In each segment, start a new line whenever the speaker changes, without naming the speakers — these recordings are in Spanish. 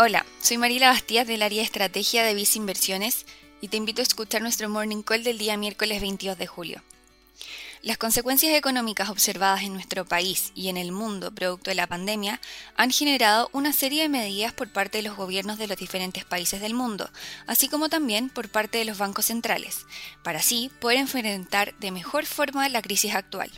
Hola, soy Marila Bastías del área estrategia de Visa Inversiones y te invito a escuchar nuestro Morning Call del día miércoles 22 de julio. Las consecuencias económicas observadas en nuestro país y en el mundo producto de la pandemia han generado una serie de medidas por parte de los gobiernos de los diferentes países del mundo, así como también por parte de los bancos centrales, para así poder enfrentar de mejor forma la crisis actual.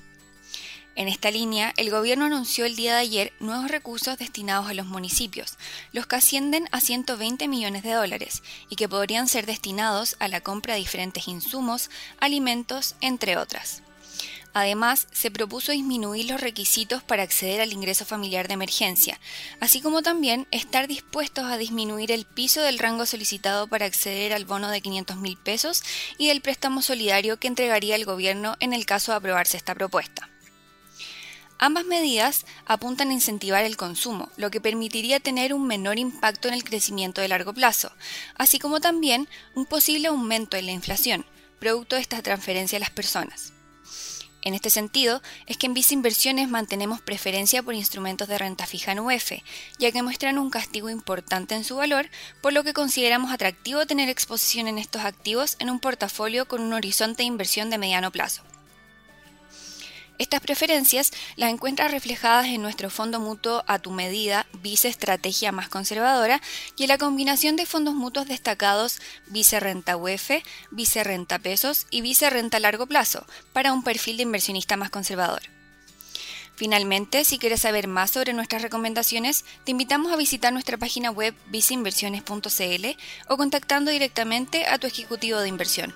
En esta línea, el gobierno anunció el día de ayer nuevos recursos destinados a los municipios, los que ascienden a 120 millones de dólares y que podrían ser destinados a la compra de diferentes insumos, alimentos, entre otras. Además, se propuso disminuir los requisitos para acceder al ingreso familiar de emergencia, así como también estar dispuestos a disminuir el piso del rango solicitado para acceder al bono de 500 mil pesos y del préstamo solidario que entregaría el gobierno en el caso de aprobarse esta propuesta. Ambas medidas apuntan a incentivar el consumo, lo que permitiría tener un menor impacto en el crecimiento de largo plazo, así como también un posible aumento en la inflación, producto de esta transferencia a las personas. En este sentido, es que en Visa Inversiones mantenemos preferencia por instrumentos de renta fija en UF, ya que muestran un castigo importante en su valor, por lo que consideramos atractivo tener exposición en estos activos en un portafolio con un horizonte de inversión de mediano plazo. Estas preferencias las encuentras reflejadas en nuestro fondo mutuo a tu medida, Vice Estrategia más conservadora, y en la combinación de fondos mutuos destacados Vice Renta UF, Vice Renta Pesos y Vice Renta Largo Plazo, para un perfil de inversionista más conservador. Finalmente, si quieres saber más sobre nuestras recomendaciones, te invitamos a visitar nuestra página web viceinversiones.cl o contactando directamente a tu ejecutivo de inversión.